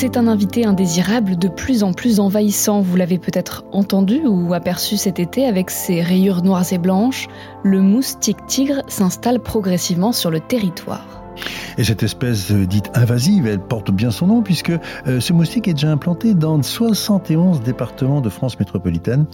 C'est un invité indésirable de plus en plus envahissant. Vous l'avez peut-être entendu ou aperçu cet été avec ses rayures noires et blanches. Le moustique tigre s'installe progressivement sur le territoire. Et cette espèce euh, dite invasive, elle porte bien son nom puisque euh, ce moustique est déjà implanté dans 71 départements de France métropolitaine.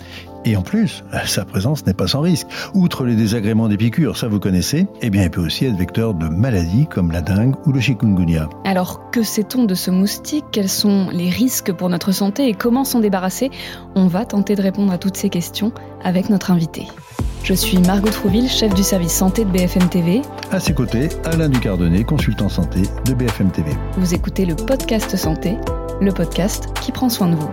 Et en plus, euh, sa présence n'est pas sans risque. Outre les désagréments des piqûres, ça vous connaissez, eh bien il peut aussi être vecteur de maladies comme la dengue ou le chikungunya. Alors que sait-on de ce moustique? Quels sont les risques pour notre santé et comment s'en débarrasser? On va tenter de répondre à toutes ces questions avec notre invité. Je suis Margot Trouville, chef du service santé de BFM TV. À ses côtés, Alain Ducardonnet, consultant santé de BFM TV. Vous écoutez le podcast santé, le podcast qui prend soin de vous.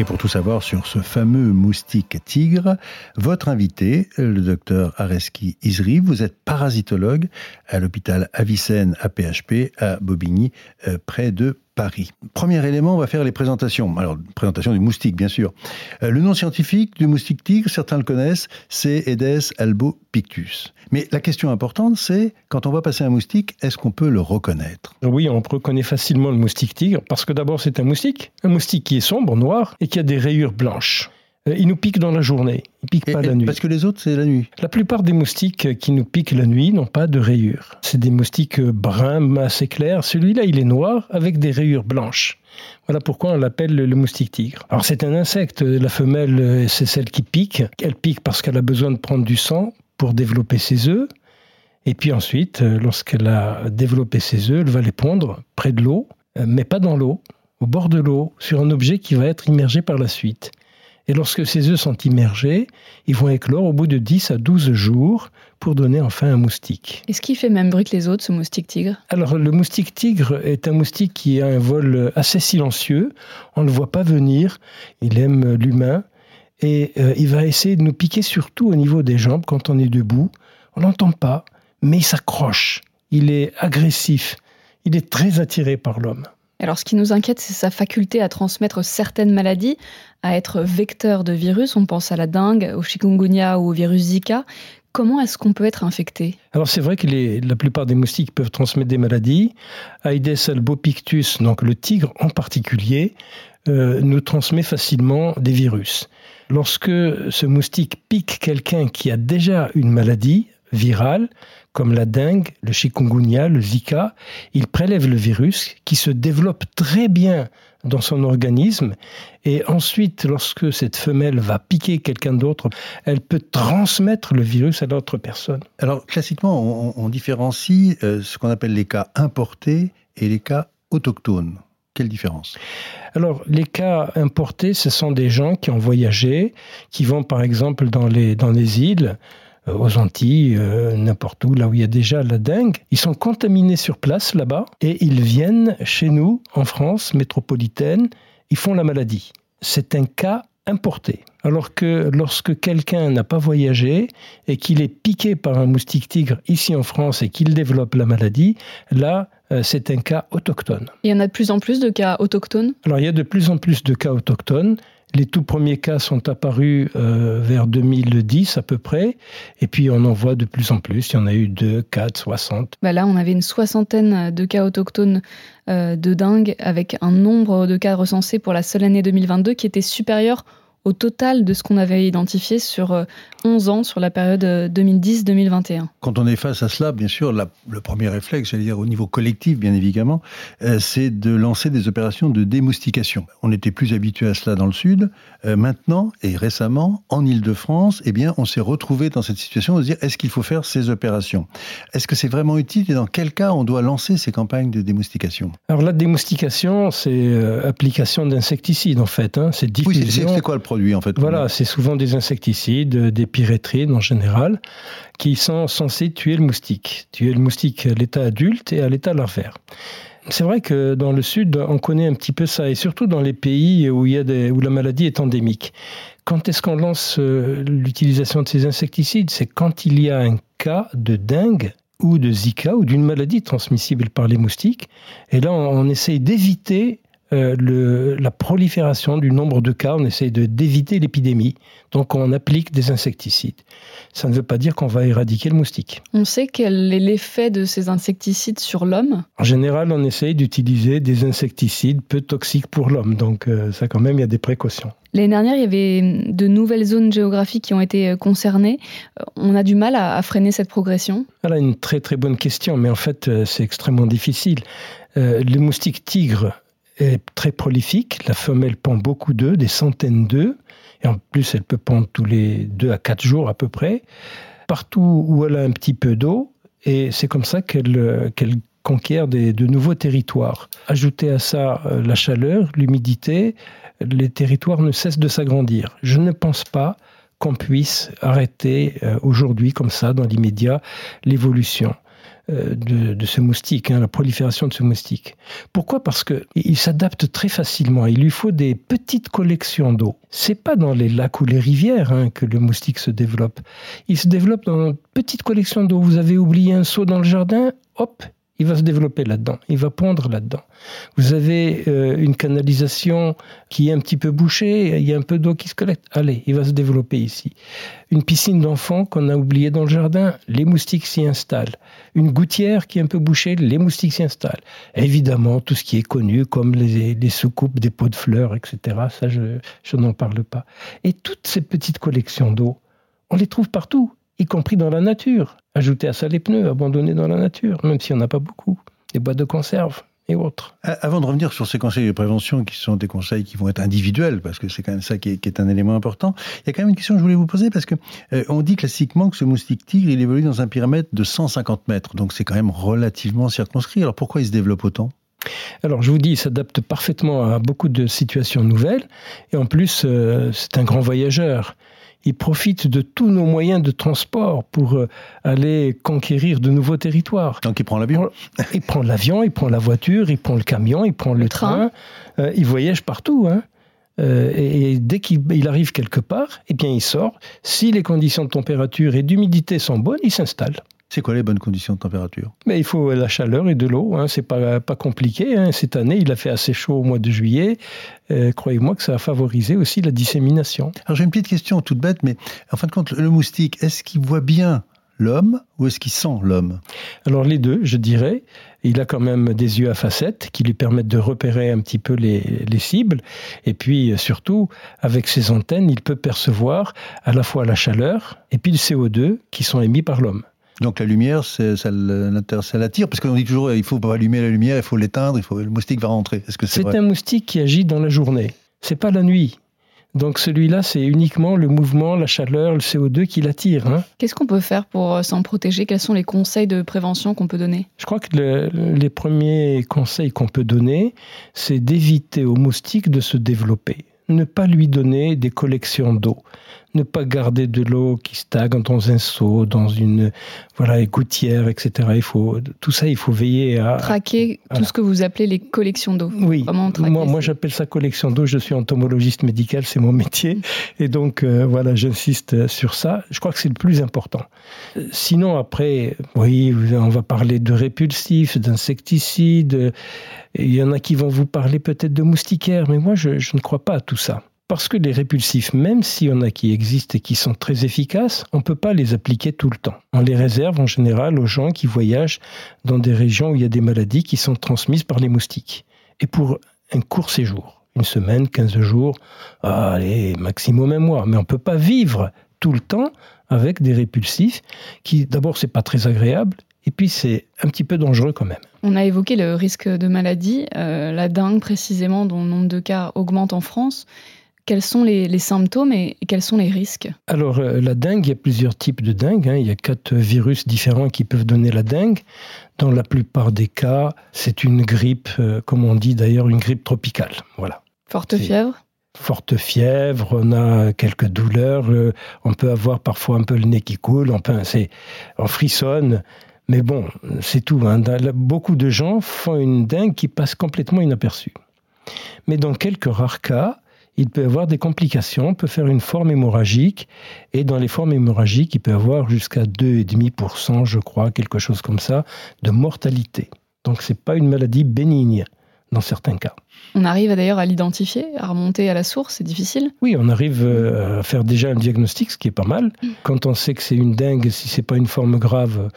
Et pour tout savoir sur ce fameux moustique tigre, votre invité, le docteur Areski Isri, vous êtes parasitologue à l'hôpital Avicenne à PHP à Bobigny, euh, près de Premier élément, on va faire les présentations. Alors, présentation du moustique, bien sûr. Euh, le nom scientifique du moustique tigre, certains le connaissent, c'est Aedes albopictus. Mais la question importante, c'est quand on va passer un moustique, est-ce qu'on peut le reconnaître? Oui, on reconnaît facilement le moustique tigre parce que d'abord, c'est un moustique, un moustique qui est sombre, noir et qui a des rayures blanches. Euh, il nous pique dans la journée, il pique pas la nuit. Parce que les autres, c'est la nuit. La plupart des moustiques qui nous piquent la nuit n'ont pas de rayures. C'est des moustiques bruns assez clairs. Celui-là, il est noir avec des rayures blanches. Voilà pourquoi on l'appelle le moustique tigre. Alors c'est un insecte, la femelle, euh, c'est celle qui pique. Elle pique parce qu'elle a besoin de prendre du sang pour développer ses œufs. Et puis ensuite, euh, lorsqu'elle a développé ses œufs, elle va les pondre près de l'eau, mais pas dans l'eau, au bord de l'eau, sur un objet qui va être immergé par la suite. Et lorsque ces œufs sont immergés, ils vont éclore au bout de 10 à 12 jours pour donner enfin un moustique. Est-ce qu'il fait même bruit que les autres, ce moustique tigre? Alors, le moustique tigre est un moustique qui a un vol assez silencieux. On ne le voit pas venir. Il aime l'humain. Et euh, il va essayer de nous piquer surtout au niveau des jambes quand on est debout. On l'entend pas, mais il s'accroche. Il est agressif. Il est très attiré par l'homme. Alors, ce qui nous inquiète, c'est sa faculté à transmettre certaines maladies, à être vecteur de virus. On pense à la dengue, au chikungunya ou au virus Zika. Comment est-ce qu'on peut être infecté? Alors c'est vrai que la plupart des moustiques peuvent transmettre des maladies. Aedes albopictus, donc le tigre en particulier, euh, nous transmet facilement des virus. Lorsque ce moustique pique quelqu'un qui a déjà une maladie virale, comme la dengue, le chikungunya, le Zika, il prélève le virus qui se développe très bien dans son organisme et ensuite lorsque cette femelle va piquer quelqu'un d'autre, elle peut transmettre le virus à l'autre personne. Alors classiquement, on, différencie euh, ce qu'on appelle les cas importés et les cas autochtones. Quelle différence? Alors, les cas importés, ce sont des gens qui ont voyagé, qui vont par exemple dans les, dans les îles, aux Antilles, euh, n'importe où, là où il y a déjà la dengue. Ils sont contaminés sur place là-bas et ils viennent chez nous, en France métropolitaine, ils font la maladie. C'est un cas importé. Alors que lorsque quelqu'un n'a pas voyagé et qu'il est piqué par un moustique tigre ici en France et qu'il développe la maladie, là, euh, c'est un cas autochtone. Il y en a de plus en plus de cas autochtones? Alors il y a de plus en plus de cas autochtones. Les tout premiers cas sont apparus euh, vers 2010 à peu près, et puis on en voit de plus en plus. Il y en a eu 2, 4, 60. Bah là, on avait une soixantaine de cas autochtones euh, de dingue, avec un nombre de cas recensés pour la seule année 2022 qui était supérieur au total de ce qu'on avait identifié sur 11 euh, ans, sur la période 2010-2021. Euh, Quand on est face à cela, bien sûr, le premier réflexe, j'allais dire au niveau collectif, bien évidemment, euh, c'est de lancer des opérations de démoustication. On était plus habitué à cela dans le Sud. maintenant, et récemment, en Ile-de-France, eh bien, on s'est retrouvé dans cette situation de se dire, est-ce qu'il faut faire ces opérations? Est-ce que c'est vraiment utile et dans quel cas on doit lancer ces campagnes de démoustication? Alors la démoustication, c'est application d'insecticides en fait. Hein. C'est diffusion. Oui, c'est quoi le produit en fait Voilà, c'est souvent des insecticides, des pyrétrines en général, qui sont censés tuer le moustique. Tuer le moustique à l'état adulte et à l'état larvaire. C'est vrai que dans le sud, on connaît un petit peu ça, et surtout dans les pays où, il y a des, où la maladie est endémique. Quand est-ce qu'on lance euh, l'utilisation de ces insecticides? C'est quand il y a un cas de dengue ou de Zika ou d'une maladie transmissible par les moustiques. Et là, on, on essaye d'éviter euh, la prolifération du nombre de cas, on essaie d'éviter l'épidémie, donc on applique des insecticides. Ça ne veut pas dire qu'on va éradiquer le moustique. On sait quel est l'effet de ces insecticides sur l'homme En général, on essaye d'utiliser des insecticides peu toxiques pour l'homme, donc euh, ça quand même, il y a des précautions. L'année dernière, il y avait de nouvelles zones géographiques qui ont été euh, concernées. On a du mal à, freiner cette progression Voilà une très très bonne question, mais en fait, c'est extrêmement difficile. les moustiques tigres est très prolifique. La femelle pond beaucoup d'œufs, des centaines d'œufs. Et en plus, elle peut pondre tous les deux à quatre jours à peu près. Partout où elle a un petit peu d'eau. Et c'est comme ça qu'elle conquiert de nouveaux territoires. Ajoutez à ça euh, la chaleur, l'humidité, les territoires ne cessent de s'agrandir. Je ne pense pas qu'on puisse arrêter euh, aujourd'hui, comme ça, dans l'immédiat, l'évolution. Euh, de, ce moustique, hein, la prolifération de ce moustique. Pourquoi? Parce qu'il s'adapte très facilement. Il lui faut des petites collections d'eau. C'est pas dans les lacs ou les rivières hein, que le moustique se développe. Il se développe dans une petite collection d'eau. Vous avez oublié un seau dans le jardin, hop, il va se développer là-dedans, il va pondre là-dedans. Vous avez euh, une canalisation qui est un petit peu bouchée, il y a un peu d'eau qui se collecte, allez, il va se développer ici. Une piscine d'enfants qu'on a oubliée dans le jardin, les moustiques s'y installent. Une gouttière qui est un peu bouchée, les moustiques s'y installent. Évidemment, tout ce qui est connu, comme les, les soucoupes des pots de fleurs, etc., ça, je, je n'en parle pas. Et toutes ces petites collections d'eau, on les trouve partout y compris dans la nature. Ajouter à ça les pneus abandonnés dans la nature, même s'il n'y en a pas beaucoup. Les boîtes de conserve et autres. Avant de revenir sur ces conseils de prévention qui sont des conseils qui vont être individuels, parce que c'est quand même ça qui est, un élément important, il y a quand même une question que je voulais vous poser, parce que euh, on dit classiquement que ce moustique tigre, il évolue dans un périmètre de 150 mètres, donc c'est quand même relativement circonscrit. Alors pourquoi il se développe autant? Alors je vous dis, il s'adapte parfaitement à beaucoup de situations nouvelles, et en plus, euh, c'est un grand voyageur il profite de tous nos moyens de transport pour euh, aller conquérir de nouveaux territoires. Donc il prend l'avion Il prend l'avion, il prend la voiture, il prend le camion, il prend le, train. Euh, il voyage partout. Hein. Euh, et, dès qu'il arrive quelque part, eh bien il sort. Si les conditions de température et d'humidité sont bonnes, il s'installe. C'est quoi les bonnes conditions de température? Mais Il faut la chaleur et de l'eau. Hein. C'est pas, pas compliqué. Hein. Cette année, il a fait assez chaud au mois de juillet. Euh, croyez-moi que ça a favorisé aussi la dissémination. Alors j'ai une petite question toute bête, mais en fin de compte, le moustique, est-ce qu'il voit bien l'homme ou est-ce qu'il sent l'homme? Alors les deux, je dirais. Il a quand même des yeux à facettes qui lui permettent de repérer un petit peu les, les, cibles. Et puis surtout, avec ses antennes, il peut percevoir à la fois la chaleur et puis le CO2 qui sont émis par l'homme. Donc la lumière, ça, ça l'attire Parce qu'on dit toujours, il faut pas allumer la lumière, il faut l'éteindre, il faut, le moustique va rentrer. Est-ce que c'est C'est un moustique qui agit dans la journée. C'est pas la nuit. Donc celui-là, c'est uniquement le mouvement, la chaleur, le CO2 qui l'attire. Hein. Qu'est-ce qu'on peut faire pour euh, s'en protéger? Quels sont les conseils de prévention qu'on peut donner? Je crois que les premiers conseils qu'on peut donner, c'est d'éviter au moustique de se développer. Ne pas lui donner des collections d'eau ne pas garder de l'eau qui stagne dans un seau, dans une voilà, gouttière, etc. Il faut, tout ça, il faut veiller à... Traquer tout ce que vous appelez les collections d'eau. Oui, moi, moi j'appelle ça collection d'eau, je suis entomologiste médical, c'est mon métier. Et donc, euh, voilà, j'insiste sur ça. Je crois que c'est le plus important. Sinon, après, oui, on va parler de répulsifs, d'insecticides. Il y en a qui vont vous parler peut-être de moustiquaires, mais moi, je, je ne crois pas à tout ça. Parce que les répulsifs, même s'il y en a qui existent et qui sont très efficaces, on ne peut pas les appliquer tout le temps. On les réserve en général aux gens qui voyagent dans des régions où il y a des maladies qui sont transmises par les moustiques. Et pour un court séjour, une semaine, 15 jours, allez, maximum un mois. Mais on ne peut pas vivre tout le temps avec des répulsifs qui, d'abord, c'est pas très agréable et puis c'est un petit peu dangereux quand même. On a évoqué le risque de maladie, euh, la dengue précisément, dont le nombre de cas augmente en France. Quels sont les, symptômes et, quels sont les risques Alors, euh, la dengue, il y a plusieurs types de dengue. Hein. Il y a quatre virus différents qui peuvent donner la dengue. Dans la plupart des cas, c'est une grippe, euh, comme on dit d'ailleurs, une grippe tropicale. Voilà. Forte fièvre Forte fièvre, on a quelques douleurs, euh, on peut avoir parfois un peu le nez qui coule, enfin, c'est, on frissonne. Mais bon, c'est tout. Hein. Beaucoup de gens font une dengue qui passe complètement inaperçue. Mais dans quelques rares cas, il peut avoir des complications, peut faire une forme hémorragique, et dans les formes hémorragiques, il peut avoir jusqu'à 2,5%, je crois, quelque chose comme ça, de mortalité. Donc ce n'est pas une maladie bénigne dans certains cas. On arrive d'ailleurs à l'identifier, à remonter à la source, c'est difficile Oui, on arrive euh, à faire déjà un diagnostic, ce qui est pas mal. Quand on sait que c'est une dengue, si c'est pas une forme grave,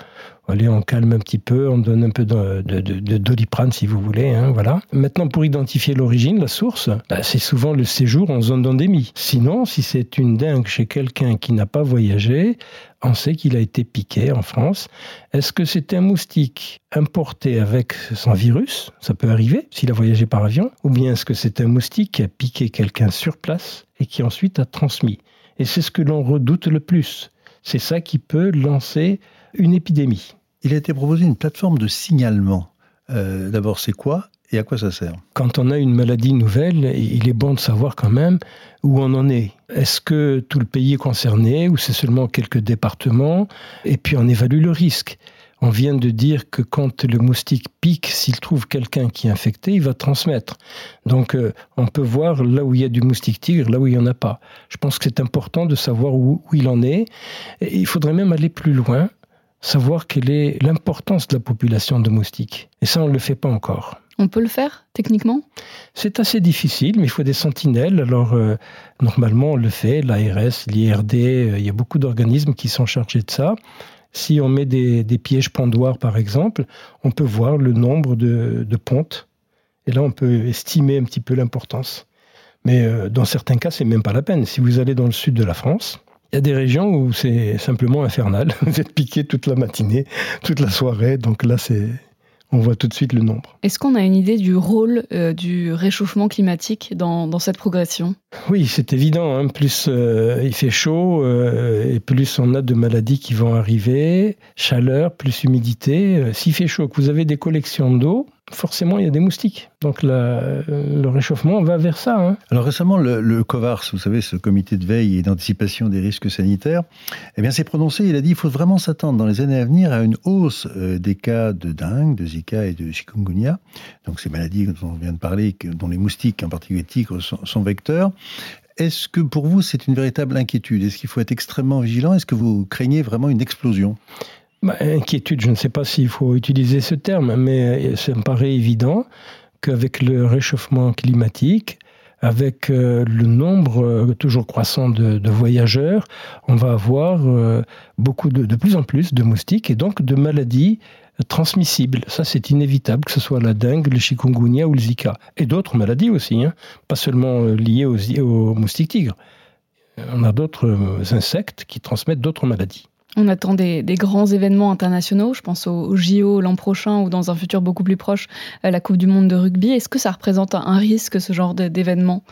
Allez, on calme un petit peu, on donne un peu de, de, doliprane si vous voulez. Hein, voilà. Maintenant, pour identifier l'origine, la source, bah, c'est souvent le séjour en zone d'endémie. Sinon, si c'est une dengue chez quelqu'un qui n'a pas voyagé, on sait qu'il a été piqué en France. Est-ce que c'est un moustique importé avec son virus? Ça peut arriver s'il a voyagé par avion. Ou bien est-ce que c'est un moustique qui a piqué quelqu'un sur place et qui ensuite a transmis? Et c'est ce que l'on redoute le plus. C'est ça qui peut lancer une épidémie il a été proposé une plateforme de signalement. Euh, d'abord, c'est quoi et à quoi ça sert? Quand on a une maladie nouvelle, il est bon de savoir quand même où on en est. Est-ce que tout le pays est concerné ou c'est seulement quelques départements? Et puis on évalue le risque. On vient de dire que quand le moustique pique, s'il trouve quelqu'un qui est infecté, il va transmettre. Donc euh, on peut voir là où il y a du moustique tigre, là où il n'y en a pas. Je pense que c'est important de savoir où, où il en est. Et il faudrait même aller plus loin savoir quelle est l'importance de la population de moustiques. Et ça, on ne le fait pas encore. On peut le faire techniquement? C'est assez difficile, mais il faut des sentinelles. Alors, euh, normalement, on le fait, l'ARS, l'IRD, euh, il y a beaucoup d'organismes qui sont chargés de ça. Si on met des, pièges pendoirs, par exemple, on peut voir le nombre de, pontes. Et là, on peut estimer un petit peu l'importance. Mais euh, dans certains cas, c'est même pas la peine. Si vous allez dans le sud de la France, il y a des régions où c'est simplement infernal. Vous êtes piqué toute la matinée, toute la soirée. Donc là, c'est on voit tout de suite le nombre. Est-ce qu'on a une idée du rôle euh, du réchauffement climatique dans, cette progression? Oui, c'est évident. Hein. Plus euh, il fait chaud euh, et plus on a de maladies qui vont arriver. Chaleur, plus humidité. S'il fait chaud, que vous avez des collections d'eau, forcément il y a des moustiques. Donc le réchauffement va vers ça. Hein. Alors récemment, le, COVARS, vous savez, ce comité de veille et d'anticipation des risques sanitaires, eh bien s'est prononcé, il a dit qu'il faut vraiment s'attendre dans les années à venir à une hausse euh, des cas de dengue, de Zika et de chikungunya, donc ces maladies dont on vient de parler, dont les moustiques, en particulier tigres, sont vecteurs. Est-ce que pour vous c'est une véritable inquiétude? Est-ce qu'il faut être extrêmement vigilant? Est-ce que vous craignez vraiment une explosion? Bah, inquiétude, je ne sais pas s'il faut utiliser ce terme, mais ça me paraît évident qu'avec le réchauffement climatique, avec euh, le nombre euh, toujours croissant de, voyageurs, on va avoir euh, beaucoup de, plus en plus de moustiques et donc de maladies transmissibles. Ça, c'est inévitable, que ce soit la dengue, le chikungunya ou le zika. Et d'autres maladies aussi, hein, pas seulement liées aux moustiques tigres. On a d'autres insectes qui transmettent d'autres maladies. On attend des, grands événements internationaux, je pense au, JO l'an prochain ou dans un futur beaucoup plus proche, euh, la Coupe du Monde de rugby. Est-ce que ça représente un risque, ce genre d'événement?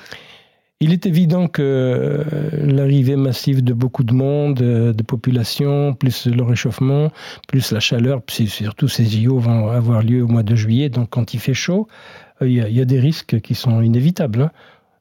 Il est évident que euh, l'arrivée massive de beaucoup de monde, euh, de population, plus le réchauffement, plus la chaleur, surtout ces JO vont avoir lieu au mois de juillet, donc quand il fait chaud, il y, a, des risques qui sont inévitables.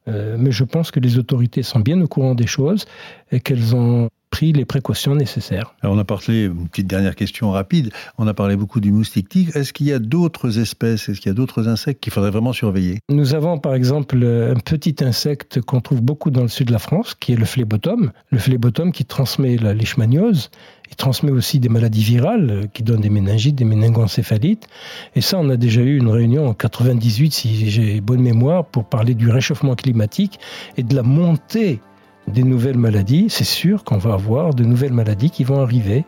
Hein. mais je pense que les autorités sont bien au courant des choses et qu'elles ont pris les précautions nécessaires. Alors on a parlé, une petite dernière question rapide, on a parlé beaucoup du moustique tigre. Est-ce qu'il y a d'autres espèces, est-ce qu'il y a d'autres insectes qu'il faudrait vraiment surveiller? Nous avons par exemple un petit insecte qu'on trouve beaucoup dans le sud de la France, qui est le phlébotum. Le phlébotum qui transmet la leishmaniose. Il transmet aussi des maladies virales qui donnent des méningites, des méningoencéphalites. Et ça, on a déjà eu une réunion en 98, si j'ai bonne mémoire, pour parler du réchauffement climatique et de la montée des nouvelles maladies, c'est sûr qu'on va avoir de nouvelles maladies qui vont arriver.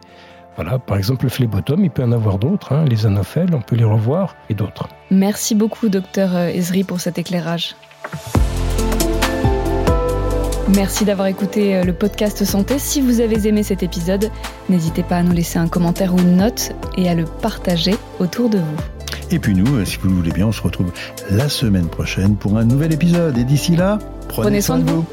Voilà, par exemple le phlébotum, il peut en avoir d'autres, hein. les anophèles, on peut les revoir, et d'autres. Merci beaucoup, docteur Ezri, pour cet éclairage. Merci d'avoir écouté euh, le podcast Santé. Si vous avez aimé cet épisode, n'hésitez pas à nous laisser un commentaire ou une note et à le partager autour de vous. Et puis nous, euh, si vous le voulez bien, on se retrouve la semaine prochaine pour un nouvel épisode. Et d'ici là, prenez, soin, de vous.